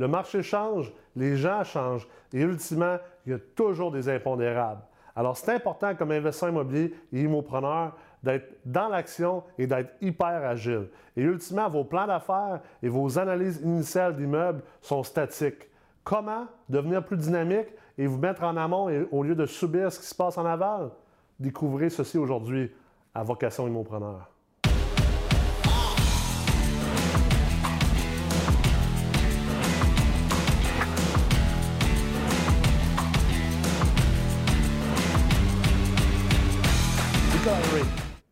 Le marché change, les gens changent et ultimement, il y a toujours des impondérables. Alors, c'est important comme investisseur immobilier et immopreneur d'être dans l'action et d'être hyper agile. Et ultimement, vos plans d'affaires et vos analyses initiales d'immeubles sont statiques. Comment devenir plus dynamique et vous mettre en amont au lieu de subir ce qui se passe en aval? Découvrez ceci aujourd'hui à Vocation Immopreneur.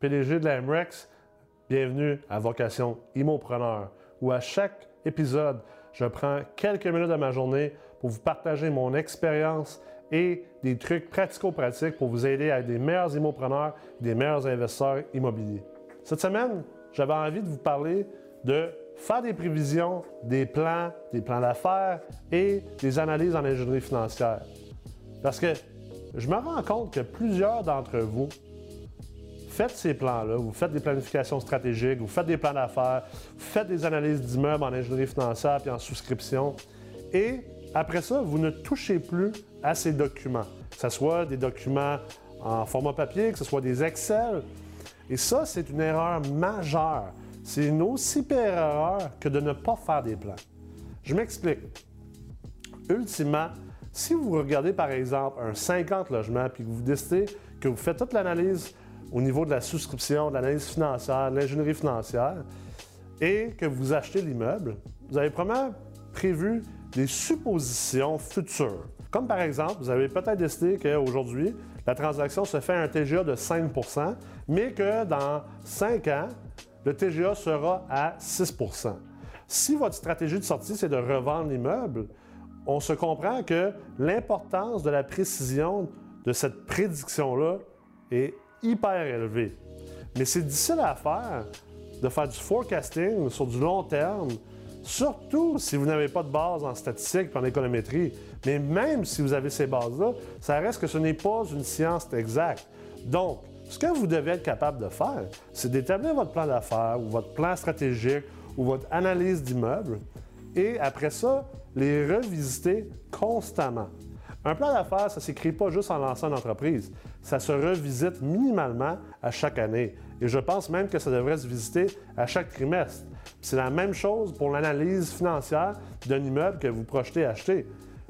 PDG de la MREX, bienvenue à Vocation Immopreneur, où à chaque épisode, je prends quelques minutes de ma journée pour vous partager mon expérience et des trucs pratico-pratiques pour vous aider à être des meilleurs immopreneurs, des meilleurs investisseurs immobiliers. Cette semaine, j'avais envie de vous parler de faire des prévisions, des plans, des plans d'affaires et des analyses en ingénierie financière. Parce que je me rends compte que plusieurs d'entre vous faites ces plans-là, vous faites des planifications stratégiques, vous faites des plans d'affaires, vous faites des analyses d'immeubles en ingénierie financière puis en souscription. Et après ça, vous ne touchez plus à ces documents, que ce soit des documents en format papier, que ce soit des Excel. Et ça, c'est une erreur majeure. C'est une aussi pire erreur que de ne pas faire des plans. Je m'explique. Ultimement, si vous regardez par exemple un 50 logements puis que vous décidez que vous faites toute l'analyse au niveau de la souscription, de l'analyse financière, de l'ingénierie financière, et que vous achetez l'immeuble, vous avez probablement prévu des suppositions futures. Comme par exemple, vous avez peut-être décidé qu'aujourd'hui, la transaction se fait à un TGA de 5% mais que dans 5 ans, le TGA sera à 6% Si votre stratégie de sortie, c'est de revendre l'immeuble, on se comprend que l'importance de la précision de cette prédiction-là est hyper élevé. Mais c'est difficile à faire de faire du forecasting sur du long terme, surtout si vous n'avez pas de base en statistique et en économétrie. Mais même si vous avez ces bases-là, ça reste que ce n'est pas une science exacte. Donc, ce que vous devez être capable de faire, c'est d'établir votre plan d'affaires ou votre plan stratégique ou votre analyse d'immeuble et après ça, les revisiter constamment. Un plan d'affaires, ça ne s'écrit pas juste en lançant une entreprise. Ça se revisite minimalement à chaque année. Et je pense même que ça devrait se visiter à chaque trimestre. C'est la même chose pour l'analyse financière d'un immeuble que vous projetez acheter.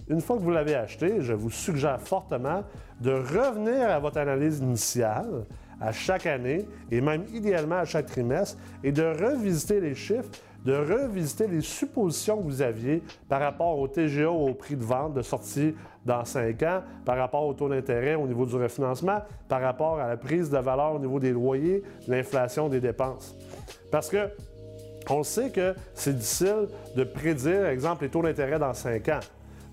Une fois que vous l'avez acheté, je vous suggère fortement de revenir à votre analyse initiale à chaque année et même idéalement à chaque trimestre et de revisiter les chiffres de revisiter les suppositions que vous aviez par rapport au TGA au prix de vente de sortie dans 5 ans, par rapport au taux d'intérêt au niveau du refinancement, par rapport à la prise de valeur au niveau des loyers, l'inflation des dépenses. Parce que on sait que c'est difficile de prédire, exemple, les taux d'intérêt dans 5 ans.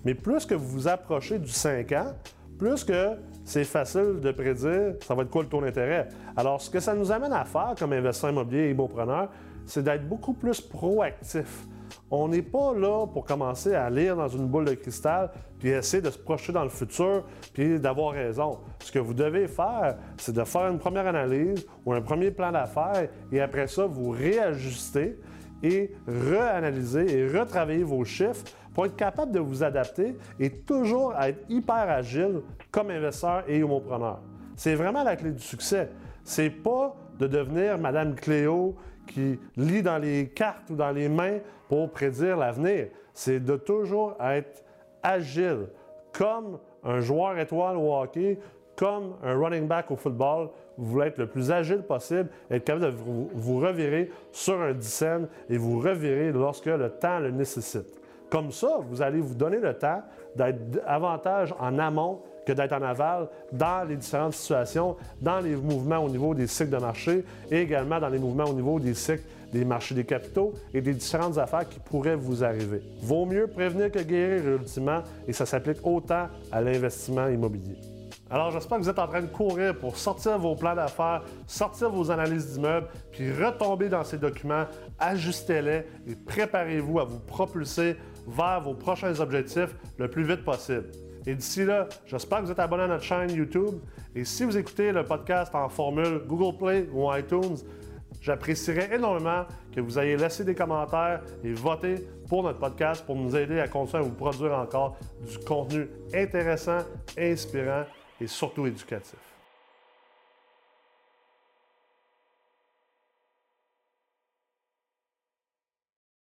Mais plus que vous vous approchez du 5 ans, plus que c'est facile de prédire ça va être quoi le taux d'intérêt? Alors, ce que ça nous amène à faire comme investisseur immobilier et immopreneur, c'est d'être beaucoup plus proactif. On n'est pas là pour commencer à lire dans une boule de cristal puis essayer de se projeter dans le futur puis d'avoir raison. Ce que vous devez faire, c'est de faire une première analyse ou un premier plan d'affaires et après ça, vous réajuster et réanalyser et retravailler vos chiffres pour être capable de vous adapter et toujours être hyper agile comme investisseur et homopreneur. C'est vraiment la clé du succès. C'est pas de devenir Madame Cléo qui lit dans les cartes ou dans les mains pour prédire l'avenir. C'est de toujours être agile, comme un joueur étoile au hockey, comme un running back au football. Vous voulez être le plus agile possible, être capable de vous, revirer sur un dizaine et vous revirer lorsque le temps le nécessite. Comme ça, vous allez vous donner le temps d'être davantage en amont que d'être en aval dans les différentes situations, dans les mouvements au niveau des cycles de marché et également dans les mouvements au niveau des cycles des marchés des capitaux et des différentes affaires qui pourraient vous arriver. Vaut mieux prévenir que guérir ultimement et ça s'applique autant à l'investissement immobilier. Alors, j'espère que vous êtes en train de courir pour sortir vos plans d'affaires, sortir vos analyses d'immeubles, puis retomber dans ces documents, ajustez-les et préparez-vous à vous propulser vers vos prochains objectifs le plus vite possible. Et d'ici là, j'espère que vous êtes abonné à notre chaîne YouTube. Et si vous écoutez le podcast en formule Google Play ou iTunes, J'apprécierais énormément que vous ayez laissé des commentaires et voté pour notre podcast pour nous aider à continuer à vous produire encore du contenu intéressant, inspirant et surtout éducatif.